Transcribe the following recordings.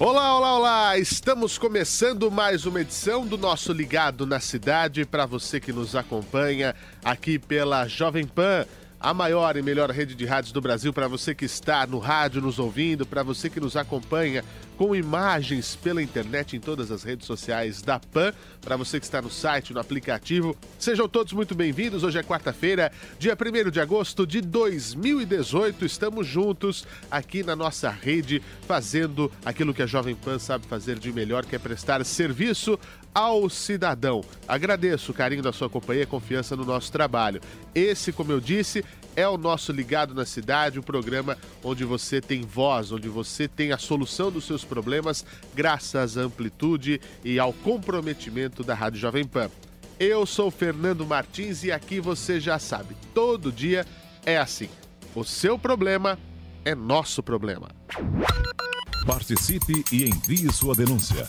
Olá, olá, olá! Estamos começando mais uma edição do nosso Ligado na Cidade para você que nos acompanha aqui pela Jovem Pan, a maior e melhor rede de rádios do Brasil, para você que está no rádio nos ouvindo, para você que nos acompanha com imagens pela internet em todas as redes sociais da PAN, para você que está no site, no aplicativo. Sejam todos muito bem-vindos. Hoje é quarta-feira, dia 1 de agosto de 2018. Estamos juntos aqui na nossa rede, fazendo aquilo que a Jovem Pan sabe fazer de melhor, que é prestar serviço ao cidadão. Agradeço o carinho da sua companhia e confiança no nosso trabalho. Esse, como eu disse, é o nosso Ligado na Cidade, o um programa onde você tem voz, onde você tem a solução dos seus problemas, graças à amplitude e ao comprometimento da Rádio Jovem Pan. Eu sou Fernando Martins e aqui você já sabe, todo dia é assim. O seu problema é nosso problema. Participe e envie sua denúncia.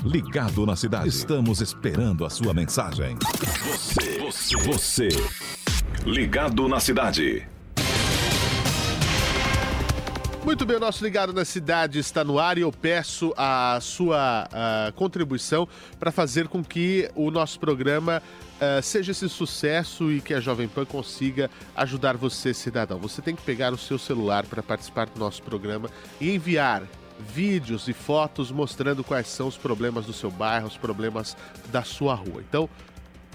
Ligado na Cidade. Estamos esperando a sua mensagem. Você, você, você. Ligado na Cidade. Muito bem, o nosso Ligado na Cidade está no ar e eu peço a sua uh, contribuição para fazer com que o nosso programa uh, seja esse sucesso e que a Jovem Pan consiga ajudar você, cidadão. Você tem que pegar o seu celular para participar do nosso programa e enviar vídeos e fotos mostrando quais são os problemas do seu bairro, os problemas da sua rua. Então,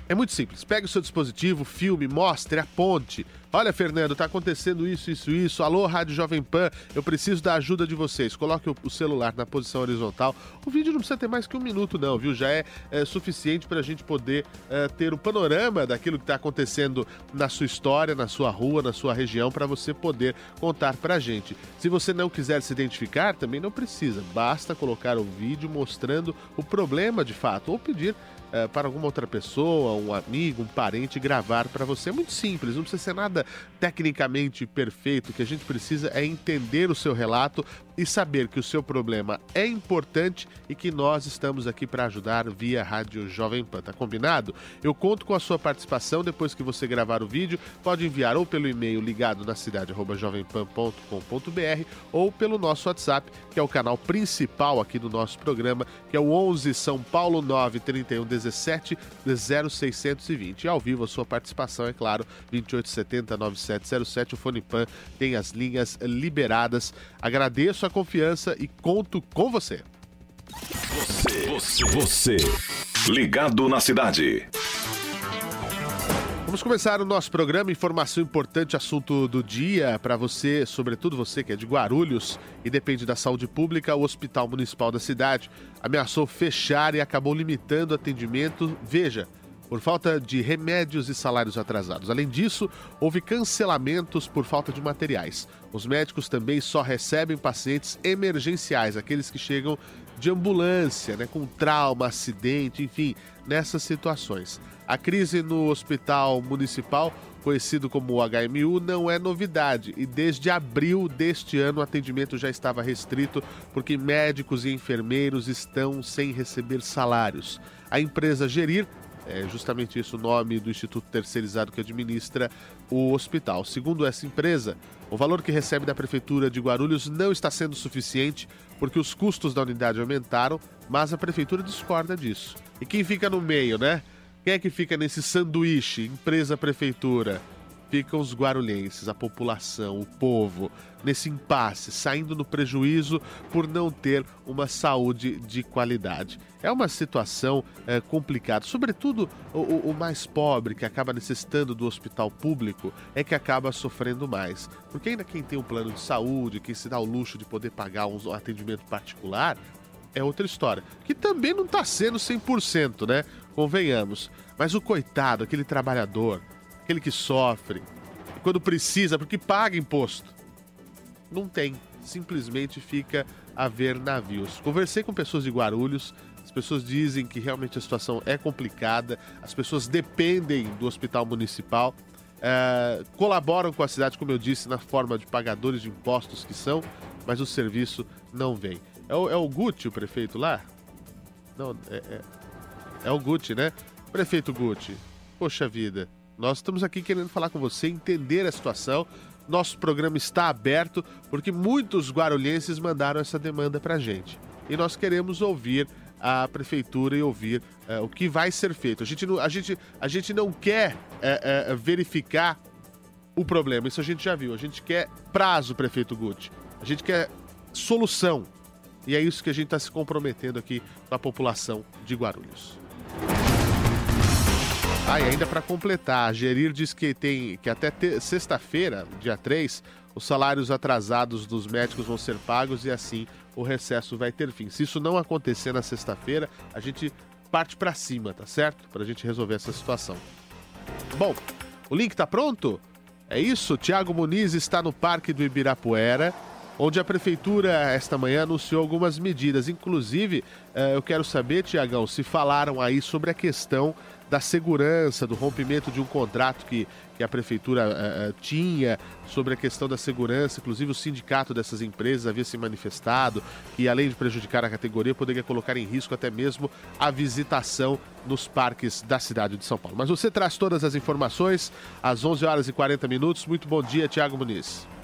é muito simples. Pegue o seu dispositivo, filme, mostre, aponte. Olha, Fernando, está acontecendo isso, isso, isso. Alô, Rádio Jovem Pan, eu preciso da ajuda de vocês. Coloque o celular na posição horizontal. O vídeo não precisa ter mais que um minuto, não, viu? Já é, é suficiente para a gente poder é, ter o panorama daquilo que está acontecendo na sua história, na sua rua, na sua região, para você poder contar para a gente. Se você não quiser se identificar, também não precisa. Basta colocar o vídeo mostrando o problema de fato ou pedir é, para alguma outra pessoa, um amigo, um parente gravar para você. É muito simples, não precisa ser nada tecnicamente perfeito. O que a gente precisa é entender o seu relato e saber que o seu problema é importante e que nós estamos aqui para ajudar via Rádio Jovem Pan. Tá combinado? Eu conto com a sua participação depois que você gravar o vídeo. Pode enviar ou pelo e-mail ligado na cidade jovempan.com.br ou pelo nosso WhatsApp, que é o canal principal aqui do nosso programa, que é o 11 São Paulo 931 17 0620. E ao vivo a sua participação, é claro, 2870 9707. O Fone Pan tem as linhas liberadas. Agradeço a confiança e conto com você. Você, você, você. Ligado na cidade. Vamos começar o nosso programa. Informação importante, assunto do dia para você, sobretudo você que é de Guarulhos e depende da saúde pública. O Hospital Municipal da cidade ameaçou fechar e acabou limitando atendimento. Veja, por falta de remédios e salários atrasados. Além disso, houve cancelamentos por falta de materiais. Os médicos também só recebem pacientes emergenciais, aqueles que chegam de ambulância, né, com trauma, acidente, enfim, nessas situações. A crise no hospital municipal, conhecido como HMU, não é novidade e desde abril deste ano o atendimento já estava restrito porque médicos e enfermeiros estão sem receber salários. A empresa Gerir é justamente isso o nome do instituto terceirizado que administra o hospital. Segundo essa empresa, o valor que recebe da prefeitura de Guarulhos não está sendo suficiente porque os custos da unidade aumentaram, mas a prefeitura discorda disso. E quem fica no meio, né? Quem é que fica nesse sanduíche, empresa-prefeitura? Ficam os guarulhenses, a população, o povo, nesse impasse, saindo no prejuízo por não ter uma saúde de qualidade. É uma situação é, complicada, sobretudo o, o, mais pobre, que acaba necessitando do hospital público, é que acaba sofrendo mais. Porque ainda quem tem um plano de saúde, quem se dá o luxo de poder pagar um atendimento particular, é outra história. Que também não está sendo 100%, né? Convenhamos. Mas o coitado, aquele trabalhador, aquele que sofre, quando precisa, porque paga imposto, não tem. Simplesmente fica a ver navios. Conversei com pessoas de Guarulhos, as pessoas dizem que realmente a situação é complicada, as pessoas dependem do hospital municipal, é, colaboram com a cidade, como eu disse, na forma de pagadores de impostos que são, mas o serviço não vem. É o, é o Gucci, o prefeito lá? Não, é, é, é o Gucci, né? Prefeito Gucci, poxa vida, nós estamos aqui querendo falar com você, entender a situação. Nosso programa está aberto porque muitos guarulhenses mandaram essa demanda para a gente. E nós queremos ouvir a prefeitura e ouvir é, o que vai ser feito. A gente não, a gente, a gente não quer é, é, verificar o problema, isso a gente já viu. A gente quer prazo, prefeito Gucci. A gente quer solução. E é isso que a gente está se comprometendo aqui com a população de Guarulhos. Ah, e ainda para completar, a Gerir diz que tem que até sexta-feira, dia 3, os salários atrasados dos médicos vão ser pagos e assim o recesso vai ter fim. Se isso não acontecer na sexta-feira, a gente parte para cima, tá certo? Para a gente resolver essa situação. Bom, o link está pronto? É isso, Tiago Muniz está no Parque do Ibirapuera onde a prefeitura esta manhã anunciou algumas medidas. Inclusive, eh, eu quero saber, Tiagão, se falaram aí sobre a questão da segurança, do rompimento de um contrato que, que a prefeitura uh, tinha sobre a questão da segurança. Inclusive, o sindicato dessas empresas havia se manifestado que, além de prejudicar a categoria, poderia colocar em risco até mesmo a visitação nos parques da cidade de São Paulo. Mas você traz todas as informações às 11 horas e 40 minutos. Muito bom dia, Tiago Muniz.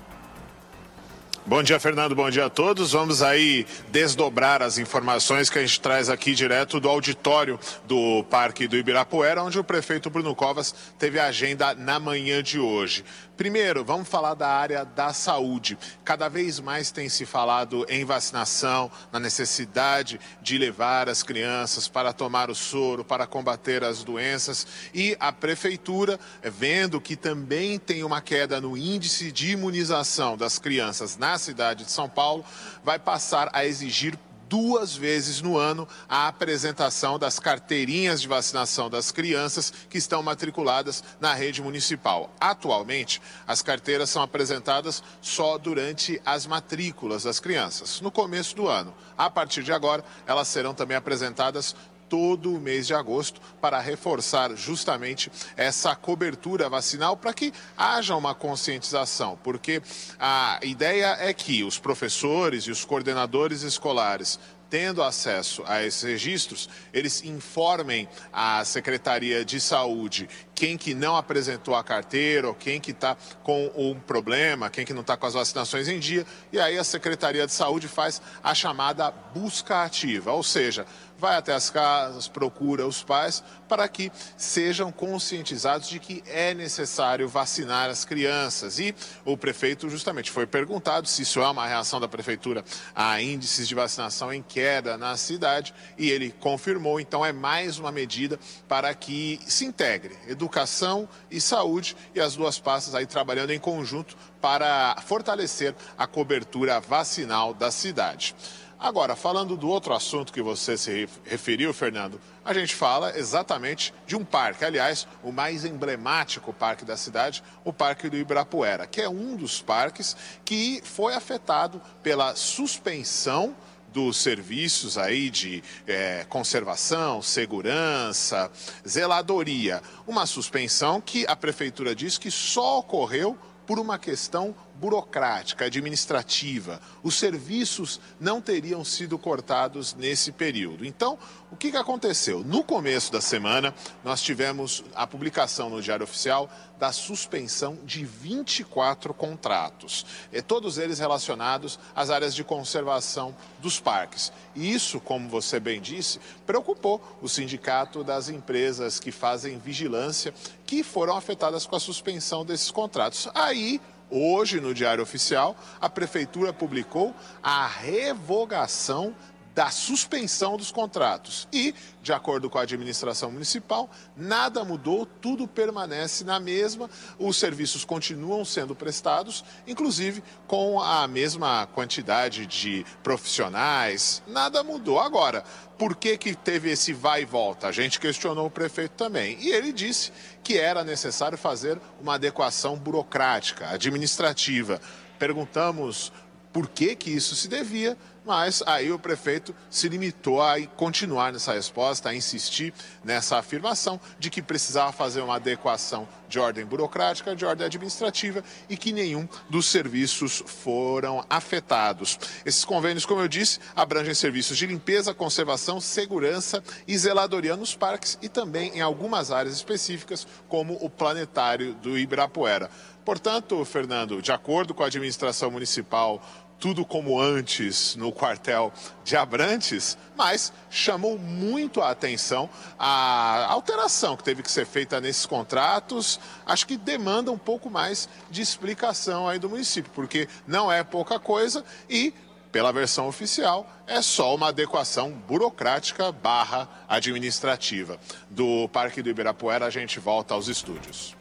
Bom dia, Fernando. Bom dia a todos. Vamos aí desdobrar as informações que a gente traz aqui direto do auditório do Parque do Ibirapuera, onde o prefeito Bruno Covas teve a agenda na manhã de hoje. Primeiro, vamos falar da área da saúde. Cada vez mais tem se falado em vacinação, na necessidade de levar as crianças para tomar o soro, para combater as doenças. E a prefeitura, vendo que também tem uma queda no índice de imunização das crianças na cidade de São Paulo, vai passar a exigir duas vezes no ano a apresentação das carteirinhas de vacinação das crianças que estão matriculadas na rede municipal. Atualmente, as carteiras são apresentadas só durante as matrículas das crianças, no começo do ano. A partir de agora, elas serão também apresentadas todo o mês de agosto para reforçar justamente essa cobertura vacinal para que haja uma conscientização, porque a ideia é que os professores e os coordenadores escolares tendo acesso a esses registros, eles informem a Secretaria de Saúde quem que não apresentou a carteira, ou quem que está com um problema, quem que não está com as vacinações em dia, e aí a Secretaria de Saúde faz a chamada busca ativa, ou seja, vai até as casas, procura os pais para que sejam conscientizados de que é necessário vacinar as crianças. E o prefeito justamente foi perguntado se isso é uma reação da prefeitura a índices de vacinação em queda na cidade e ele confirmou. Então é mais uma medida para que se integre educação e saúde e as duas pastas aí trabalhando em conjunto para fortalecer a cobertura vacinal da cidade. Agora, falando do outro assunto que você se referiu, Fernando, a gente fala exatamente de um parque, aliás, o mais emblemático parque da cidade, o Parque do Ibirapuera, que é um dos parques que foi afetado pela suspensão dos serviços aí de é, conservação, segurança, zeladoria. Uma suspensão que a prefeitura diz que só ocorreu por uma questão burocrática, administrativa. Os serviços não teriam sido cortados nesse período. Então, o que, aconteceu? No começo da semana, nós tivemos a publicação no Diário Oficial da suspensão de 24 contratos, e todos eles relacionados às áreas de conservação dos parques. E isso, como você bem disse, preocupou o sindicato das empresas que fazem vigilância, que foram afetadas com a suspensão desses contratos. Aí, Hoje, no Diário Oficial, a Prefeitura publicou a revogação da suspensão dos contratos. E, de acordo com a administração municipal, nada mudou, tudo permanece na mesma, os serviços continuam sendo prestados, inclusive com a mesma quantidade de profissionais, nada mudou. Agora, por que, que teve esse vai e volta? A gente questionou o prefeito também. E ele disse que era necessário fazer uma adequação burocrática, administrativa. Perguntamos por que, que isso se devia, mas aí o prefeito se limitou a continuar nessa resposta, a insistir nessa afirmação de que precisava fazer uma adequação de ordem burocrática, de ordem administrativa e que nenhum dos serviços foram afetados. Esses convênios, como eu disse, abrangem serviços de limpeza, conservação, segurança e zeladoria nos parques e também em algumas áreas específicas, como o planetário do Ibirapuera. Portanto, Fernando, de acordo com a administração municipal, tudo como antes no quartel de Abrantes, mas chamou muito a atenção a alteração que teve que ser feita nesses contratos. Acho que demanda um pouco mais de explicação aí do município, porque não é pouca coisa e pela versão oficial, é só uma adequação burocrática barra administrativa. Do Parque do Ibirapuera, a gente volta aos estúdios.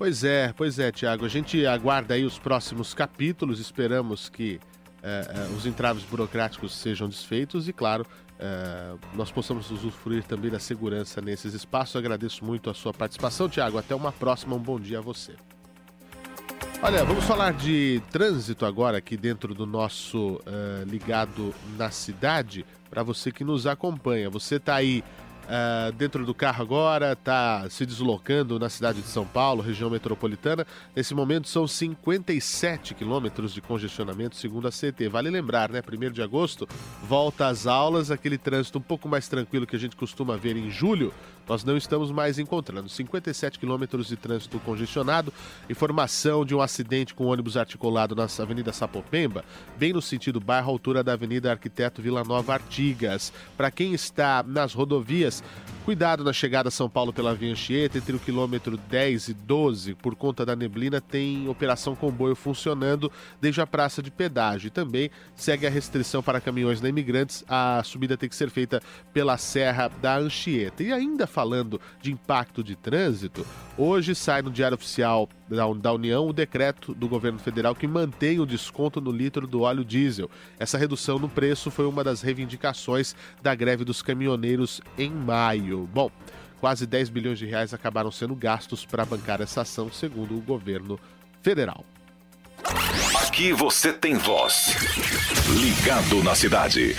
Pois é, pois é, Tiago. A gente aguarda aí os próximos capítulos, esperamos que é, é, os entraves burocráticos sejam desfeitos e, claro, é, nós possamos usufruir também da segurança nesses espaços. agradeço muito a sua participação, Tiago. Até uma próxima, um bom dia a você. Olha, vamos falar de trânsito agora aqui dentro do nosso Ligado na Cidade. Para você que nos acompanha, você está aí uh, dentro do carro agora, está se deslocando na cidade de São Paulo, região metropolitana. Nesse momento são 57 quilômetros de congestionamento, segundo a CT. Vale lembrar, né? 1 de agosto, volta às aulas, aquele trânsito um pouco mais tranquilo que a gente costuma ver em julho nós não estamos mais encontrando. 57 quilômetros de trânsito congestionado, informação de um acidente com ônibus articulado na Avenida Sapopemba, bem no sentido bairro, altura da Avenida Arquiteto Vila Nova Artigas. Para quem está nas rodovias, cuidado na chegada a São Paulo pela Via Anchieta, entre o quilômetro 10 e 12, por conta da neblina, tem operação comboio funcionando desde a praça de pedágio. E também segue a restrição para caminhões na Imigrantes, a subida tem que ser feita pela Serra da Anchieta. E ainda falando de impacto de trânsito, hoje sai no Diário Oficial da União o decreto do governo federal que mantém o desconto no litro do óleo diesel. Essa redução no preço foi uma das reivindicações da greve dos caminhoneiros em maio. Bom, quase 10 bilhões de reais acabaram sendo gastos para bancar essa ação, segundo o governo federal. Aqui você tem voz. Ligado na cidade.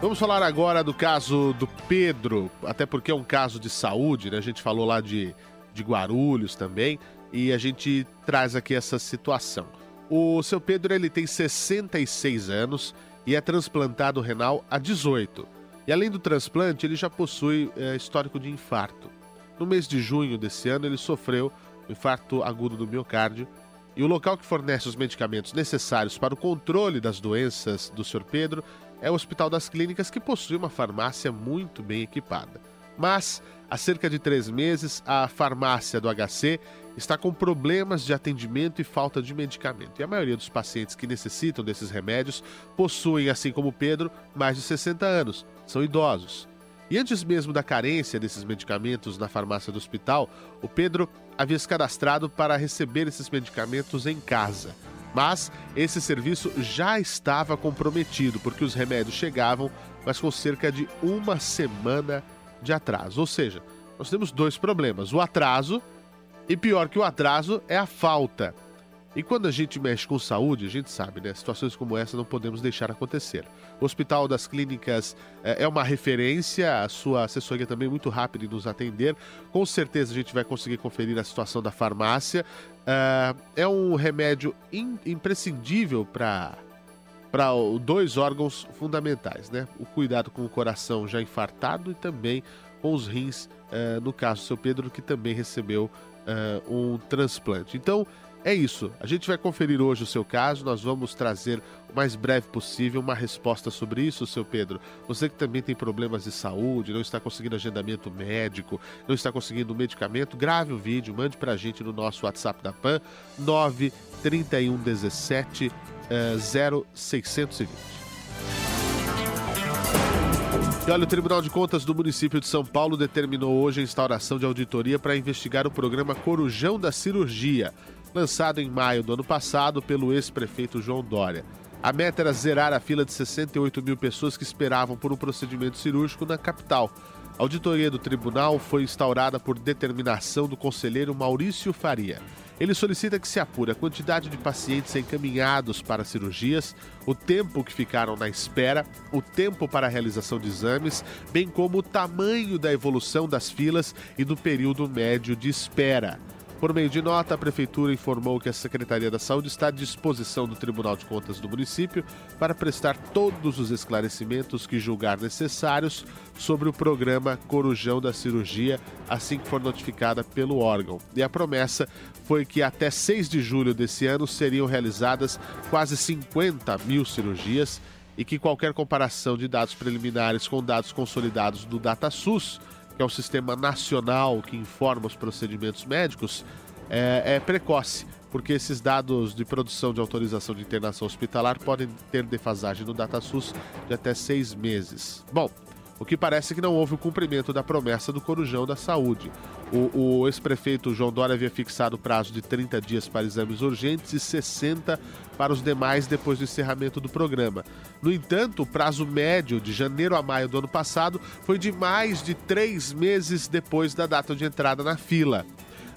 Vamos falar agora do caso do Pedro, até porque é um caso de saúde, né? A gente falou lá de, de Guarulhos também, e a gente traz aqui essa situação. O seu Pedro ele tem 66 anos e é transplantado renal há 18. E além do transplante, ele já possui é, histórico de infarto. No mês de junho desse ano, ele sofreu um infarto agudo do miocárdio e o local que fornece os medicamentos necessários para o controle das doenças do Sr. Pedro é o Hospital das Clínicas, que possui uma farmácia muito bem equipada. Mas, há cerca de três meses, a farmácia do HC está com problemas de atendimento e falta de medicamento. E a maioria dos pacientes que necessitam desses remédios possuem, assim como Pedro, mais de 60 anos, são idosos. E antes mesmo da carência desses medicamentos na farmácia do hospital, o Pedro havia se cadastrado para receber esses medicamentos em casa. Mas esse serviço já estava comprometido, porque os remédios chegavam, mas com cerca de uma semana de atraso. Ou seja, nós temos dois problemas: o atraso, e pior que o atraso é a falta. E quando a gente mexe com saúde, a gente sabe, né? Situações como essa não podemos deixar acontecer. O Hospital das Clínicas é, é uma referência, a sua assessoria também é muito rápida em nos atender. Com certeza a gente vai conseguir conferir a situação da farmácia. É, é um remédio in, imprescindível para para dois órgãos fundamentais, né? O cuidado com o coração já infartado e também com os rins, uh, no caso do seu Pedro, que também recebeu uh, um transplante. Então, é isso. A gente vai conferir hoje o seu caso. Nós vamos trazer o mais breve possível uma resposta sobre isso, seu Pedro. Você que também tem problemas de saúde, não está conseguindo agendamento médico, não está conseguindo medicamento, grave o vídeo, mande para a gente no nosso WhatsApp da PAN 93117 0620. E olha, o Tribunal de Contas do município de São Paulo determinou hoje a instauração de auditoria para investigar o programa Corujão da Cirurgia lançado em maio do ano passado pelo ex-prefeito João Dória. A meta era zerar a fila de 68 mil pessoas que esperavam por um procedimento cirúrgico na capital. A auditoria do tribunal foi instaurada por determinação do conselheiro Maurício Faria. Ele solicita que se apure a quantidade de pacientes encaminhados para cirurgias, o tempo que ficaram na espera, o tempo para a realização de exames, bem como o tamanho da evolução das filas e do período médio de espera. Por meio de nota, a Prefeitura informou que a Secretaria da Saúde está à disposição do Tribunal de Contas do município para prestar todos os esclarecimentos que julgar necessários sobre o programa Corujão da Cirurgia, assim que for notificada pelo órgão. E a promessa foi que até 6 de julho desse ano seriam realizadas quase 50 mil cirurgias e que qualquer comparação de dados preliminares com dados consolidados do DataSUS que é o sistema nacional que informa os procedimentos médicos, é, é precoce, porque esses dados de produção de autorização de internação hospitalar podem ter defasagem no DataSUS de até seis meses. Bom, o que parece que não houve o cumprimento da promessa do Corujão da Saúde. O, o ex-prefeito João Dória havia fixado o prazo de 30 dias para exames urgentes e 60 para os demais depois do encerramento do programa. No entanto, o prazo médio de janeiro a maio do ano passado foi de mais de três meses depois da data de entrada na fila.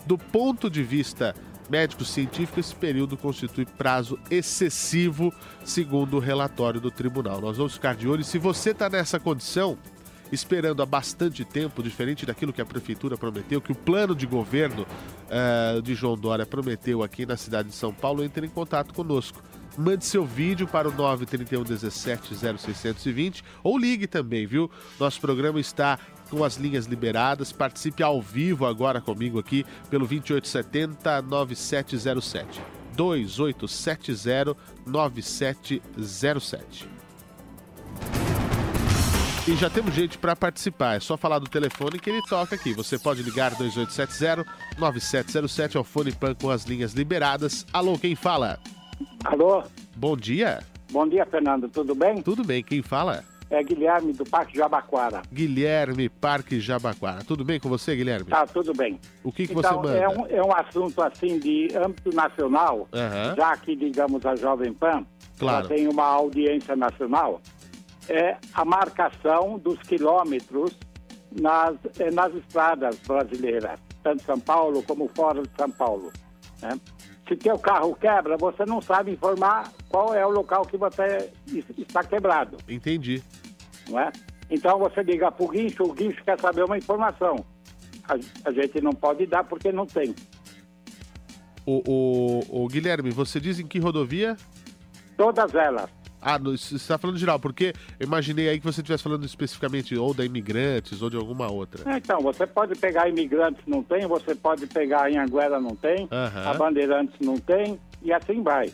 Do ponto de vista médico-científico, esse período constitui prazo excessivo, segundo o relatório do tribunal. Nós vamos ficar de olho. Se você está nessa condição, esperando há bastante tempo, diferente daquilo que a prefeitura prometeu, que o plano de governo uh, de João Dória prometeu aqui na cidade de São Paulo, entre em contato conosco. Mande seu vídeo para o 931 17 0620 ou ligue também, viu? Nosso programa está com as linhas liberadas. Participe ao vivo agora comigo aqui pelo 2870 9707. 2870 9707. E já temos gente para participar. É só falar do telefone que ele toca aqui. Você pode ligar 2870-9707 ao Fone Pan com as linhas liberadas. Alô, quem fala? Alô? Bom dia. Bom dia, Fernando. Tudo bem? Tudo bem. Quem fala? É Guilherme do Parque Jabaquara. Guilherme, Parque Jabaquara. Tudo bem com você, Guilherme? Tá, tudo bem. O que, que então, você manda? É um, é um assunto assim de âmbito nacional, Aham. já que, digamos, a Jovem Pan Claro. ela tem uma audiência nacional, é a marcação dos quilômetros nas, eh, nas estradas brasileiras, tanto São Paulo como fora de São Paulo. né? Se teu carro quebra, você não sabe informar qual é o local que você es- está quebrado. Entendi. não é? Então você liga para o guincho, o guincho quer saber uma informação. A, a gente não pode dar porque não tem. O, o, o Guilherme, você diz em que rodovia? Todas elas. Ah, no- você está falando geral, porque eu imaginei aí que você estivesse falando especificamente ou da Imigrantes ou de alguma outra. Então, você pode pegar imigrantes, não tem, você pode pegar em Anguera, não tem, Aham. a Bandeirantes não tem, e assim vai.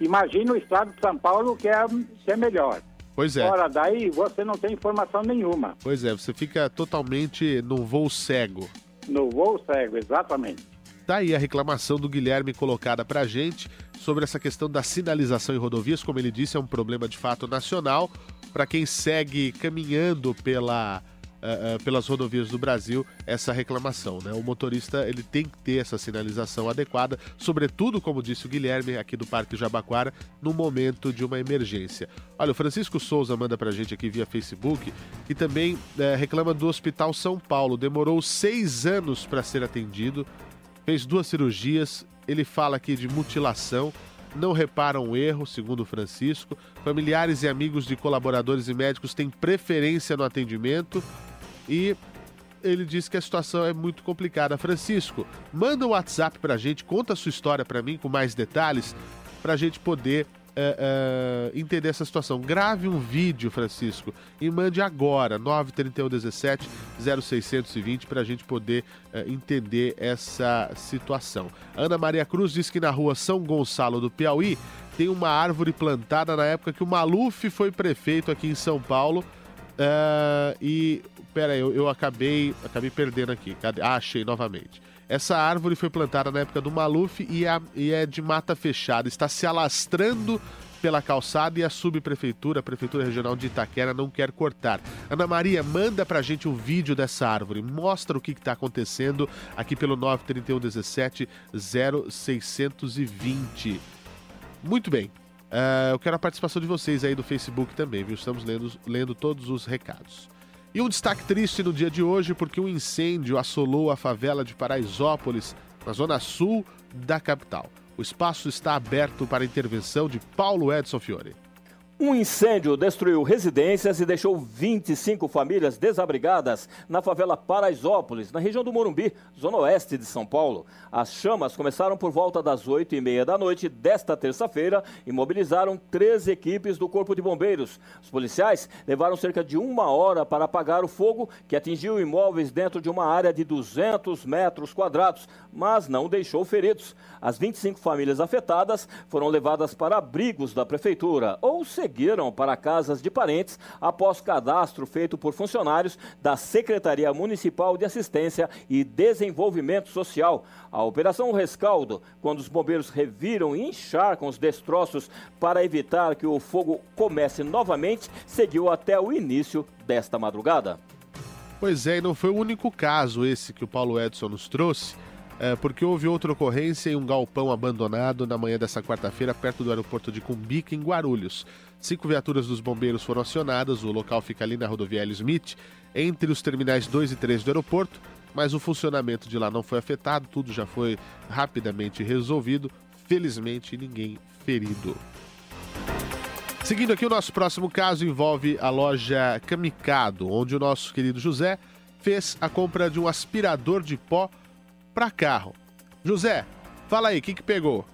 Imagina o estado de São Paulo que é, que é melhor. Pois é. Fora daí, você não tem informação nenhuma. Pois é, você fica totalmente num voo cego. No voo cego, exatamente. Tá aí a reclamação do Guilherme colocada pra gente sobre essa questão da sinalização em rodovias. Como ele disse, é um problema de fato nacional. Para quem segue caminhando pela, eh, eh, pelas rodovias do Brasil, essa reclamação. Né? O motorista ele tem que ter essa sinalização adequada, sobretudo, como disse o Guilherme, aqui do Parque Jabaquara, no momento de uma emergência. Olha, o Francisco Souza manda pra gente aqui via Facebook e também eh, reclama do Hospital São Paulo. Demorou seis anos para ser atendido fez duas cirurgias. Ele fala aqui de mutilação. Não reparam o erro, segundo Francisco. Familiares e amigos de colaboradores e médicos têm preferência no atendimento. E ele diz que a situação é muito complicada. Francisco, manda um WhatsApp pra gente, conta a sua história pra mim com mais detalhes, pra gente poder é, é, entender essa situação. Grave um vídeo, Francisco, e mande agora, 93117 0620, para a gente poder é, entender essa situação. Ana Maria Cruz diz que na rua São Gonçalo do Piauí tem uma árvore plantada na época que o Maluf foi prefeito aqui em São Paulo. Uh, e pera aí, eu, eu, acabei acabei perdendo aqui. Cadê? Ah, achei novamente. Essa árvore foi plantada na época do Maluf e, é, e é de mata fechada. Está se alastrando pela calçada e a subprefeitura, a prefeitura regional de Itaquera, não quer cortar. Ana Maria, manda pra gente um vídeo dessa árvore, mostra o que está acontecendo aqui pelo 93117 0620. Muito bem. Uh, eu quero a participação de vocês aí do Facebook também, viu? Estamos lendo, lendo todos os recados. E um destaque triste no dia de hoje, porque um incêndio assolou a favela de Paraisópolis, na zona sul da capital. O espaço está aberto para intervenção de Paulo Edson Fiore. Um incêndio destruiu residências e deixou 25 famílias desabrigadas na favela Paraisópolis, na região do Morumbi, zona oeste de São Paulo. As chamas começaram por volta das 8 e meia da noite desta terça-feira e mobilizaram três equipes do Corpo de Bombeiros. Os policiais levaram cerca de uma hora para apagar o fogo, que atingiu imóveis dentro de uma área de 200 metros quadrados, mas não deixou feridos. As 25 famílias afetadas foram levadas para abrigos da prefeitura, ou seguiram para casas de parentes após cadastro feito por funcionários da Secretaria Municipal de Assistência e Desenvolvimento Social. A Operação Rescaldo, quando os bombeiros reviram e encharcam os destroços para evitar que o fogo comece novamente, seguiu até o início desta madrugada. Pois é, e não foi o único caso esse que o Paulo Edson nos trouxe é, porque houve outra ocorrência em um galpão abandonado na manhã dessa quarta-feira, perto do aeroporto de Cumbica, em Guarulhos. Cinco viaturas dos bombeiros foram acionadas, o local fica ali na rodoviária Smith, entre os terminais 2 e 3 do aeroporto, mas o funcionamento de lá não foi afetado, tudo já foi rapidamente resolvido. Felizmente, ninguém ferido. Seguindo aqui, o nosso próximo caso envolve a loja Kamikado, onde o nosso querido José fez a compra de um aspirador de pó para carro. José, fala aí, o que, que pegou?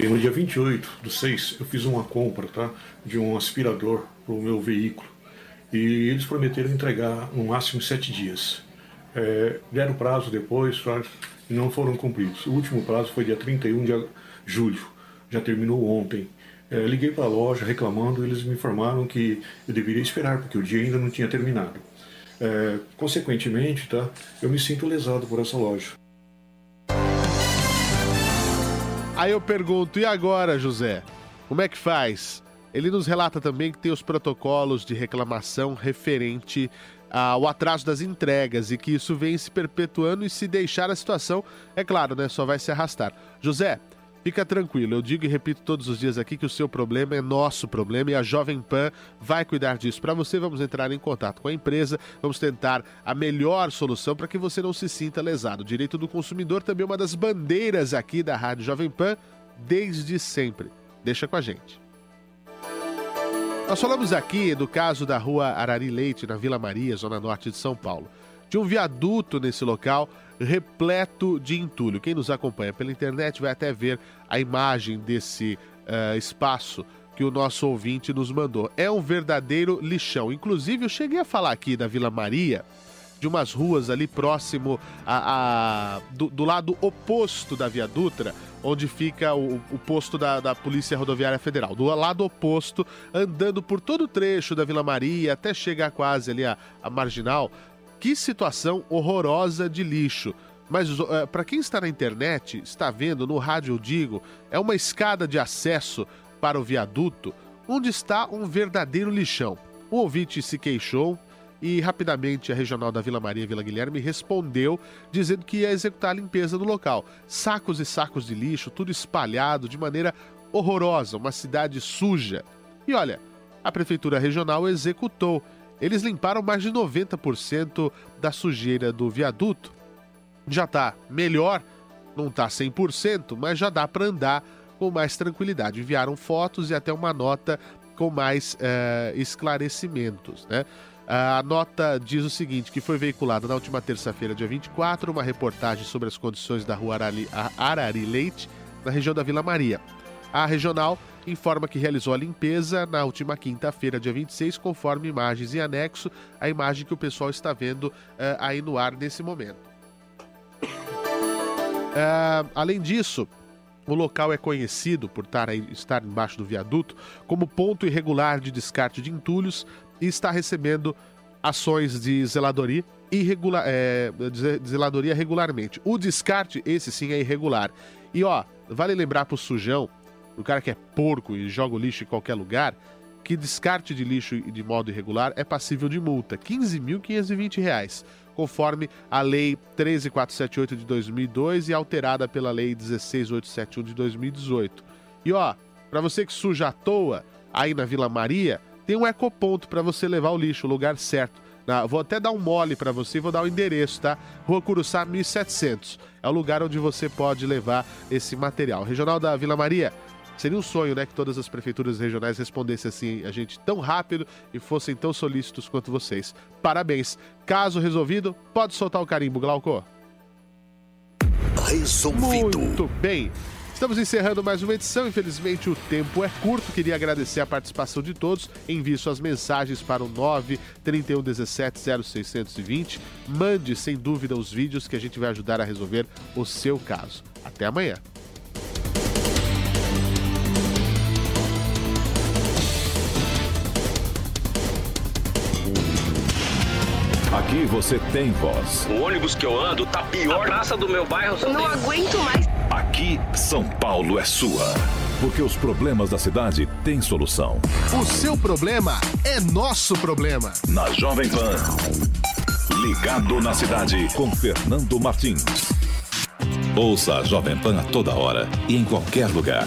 No dia 28 do 6, eu fiz uma compra tá, de um aspirador para o meu veículo. E eles prometeram entregar no máximo sete dias. É, deram prazo depois e não foram cumpridos. O último prazo foi dia 31 de julho, já terminou ontem. É, liguei para a loja reclamando, eles me informaram que eu deveria esperar, porque o dia ainda não tinha terminado. É, consequentemente, tá, eu me sinto lesado por essa loja. Aí eu pergunto, e agora, José? Como é que faz? Ele nos relata também que tem os protocolos de reclamação referente ao atraso das entregas e que isso vem se perpetuando e se deixar a situação, é claro, né, só vai se arrastar. José, Fica tranquilo, eu digo e repito todos os dias aqui que o seu problema é nosso problema e a Jovem Pan vai cuidar disso para você. Vamos entrar em contato com a empresa, vamos tentar a melhor solução para que você não se sinta lesado. O direito do consumidor também é uma das bandeiras aqui da Rádio Jovem Pan desde sempre. Deixa com a gente. Nós falamos aqui do caso da rua Arari Leite, na Vila Maria, zona norte de São Paulo de um viaduto nesse local repleto de entulho. Quem nos acompanha pela internet vai até ver a imagem desse uh, espaço que o nosso ouvinte nos mandou. É um verdadeiro lixão. Inclusive, eu cheguei a falar aqui da Vila Maria, de umas ruas ali próximo a, a do, do, lado oposto da Via Dutra, onde fica o, o posto da, da, Polícia Rodoviária Federal. Do lado oposto, andando por todo o trecho da Vila Maria, até chegar quase ali a, a Marginal, que situação horrorosa de lixo. Mas eh, para quem está na internet, está vendo, no rádio eu digo, é uma escada de acesso para o viaduto, onde está um verdadeiro lixão. O ouvinte se queixou e rapidamente a regional da Vila Maria Vila Guilherme respondeu dizendo que ia executar a limpeza do local. Sacos e sacos de lixo, tudo espalhado de maneira horrorosa, uma cidade suja. E olha, a prefeitura regional executou eles limparam mais de 90% da sujeira do viaduto. Já está melhor, não está 100%, mas já dá para andar com mais tranquilidade. Enviaram fotos e até uma nota com mais uh, esclarecimentos, né? A nota diz o seguinte, que foi veiculada na última terça-feira, dia 24, uma reportagem sobre as condições da rua Arari, Arari Leite, na região da Vila Maria. A regional informa que realizou a limpeza na última quinta-feira, dia 26, conforme imagens em anexo, a imagem que o pessoal está vendo uh, aí no ar nesse momento. Uh, além disso, o local é conhecido por estar embaixo do viaduto como ponto irregular de descarte de entulhos e está recebendo ações de zeladoria, irregular, é, de zeladoria regularmente. O descarte, esse sim, é irregular. E ó, vale lembrar pro sujão, o cara que é porco e joga o lixo em qualquer lugar, que descarte de lixo de modo irregular é passível de multa, R$ 15.520, conforme a Lei 13478 de 2002 e alterada pela Lei 16871 de 2018. E ó, para você que suja à toa aí na Vila Maria, tem um ecoponto para você levar o lixo, o lugar certo. Na, vou até dar um mole para você, vou dar o endereço, tá? Rua Curuçá 1700. É o lugar onde você pode levar esse material. Regional da Vila Maria. Seria um sonho, né, que todas as prefeituras regionais respondessem assim a gente tão rápido e fossem tão solícitos quanto vocês. Parabéns. Caso resolvido, pode soltar o carimbo, Glauco. Resolvido. Muito bem. Estamos encerrando mais uma edição. Infelizmente, o tempo é curto. Queria agradecer a participação de todos. Envie suas mensagens para o 9 31 17 0620. Mande, sem dúvida, os vídeos que a gente vai ajudar a resolver o seu caso. Até amanhã. Aqui você tem voz. O ônibus que eu ando tá pior. A praça do meu bairro. Eu não aguento mais. Aqui, São Paulo é sua. Porque os problemas da cidade têm solução. O seu problema é nosso problema. Na Jovem Pan. Ligado na cidade. Com Fernando Martins. Ouça a Jovem Pan a toda hora e em qualquer lugar.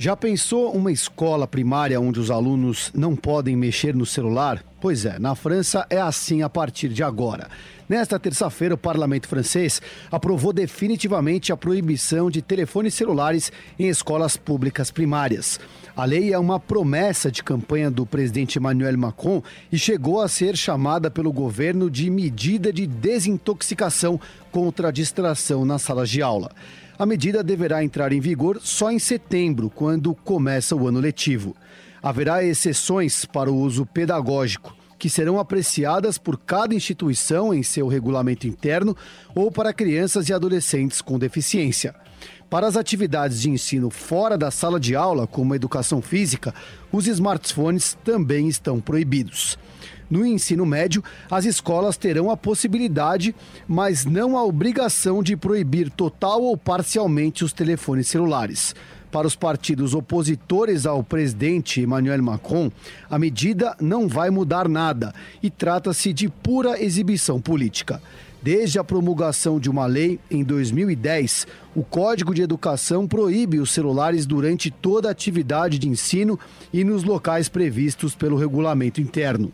Já pensou uma escola primária onde os alunos não podem mexer no celular? Pois é, na França é assim a partir de agora. Nesta terça-feira, o parlamento francês aprovou definitivamente a proibição de telefones celulares em escolas públicas primárias. A lei é uma promessa de campanha do presidente Emmanuel Macron e chegou a ser chamada pelo governo de medida de desintoxicação contra a distração nas salas de aula. A medida deverá entrar em vigor só em setembro, quando começa o ano letivo. Haverá exceções para o uso pedagógico, que serão apreciadas por cada instituição em seu regulamento interno ou para crianças e adolescentes com deficiência. Para as atividades de ensino fora da sala de aula, como educação física, os smartphones também estão proibidos. No ensino médio, as escolas terão a possibilidade, mas não a obrigação de proibir total ou parcialmente os telefones celulares. Para os partidos opositores ao presidente Emmanuel Macron, a medida não vai mudar nada e trata-se de pura exibição política. Desde a promulgação de uma lei em 2010, o Código de Educação proíbe os celulares durante toda a atividade de ensino e nos locais previstos pelo regulamento interno.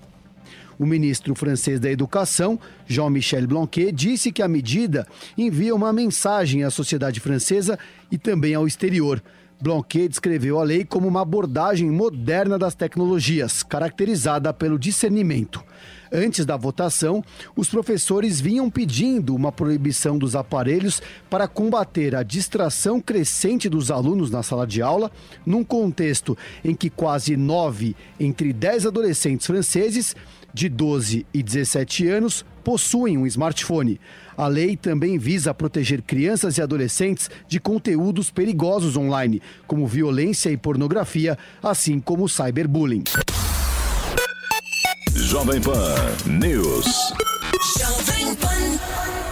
O ministro francês da Educação, Jean-Michel Blanquet, disse que a medida envia uma mensagem à sociedade francesa e também ao exterior. Blanquet descreveu a lei como uma abordagem moderna das tecnologias, caracterizada pelo discernimento. Antes da votação, os professores vinham pedindo uma proibição dos aparelhos para combater a distração crescente dos alunos na sala de aula, num contexto em que quase nove entre dez adolescentes franceses de 12 e 17 anos possuem um smartphone. A lei também visa proteger crianças e adolescentes de conteúdos perigosos online, como violência e pornografia, assim como cyberbullying. Jovem Pan News. Jovem Pan.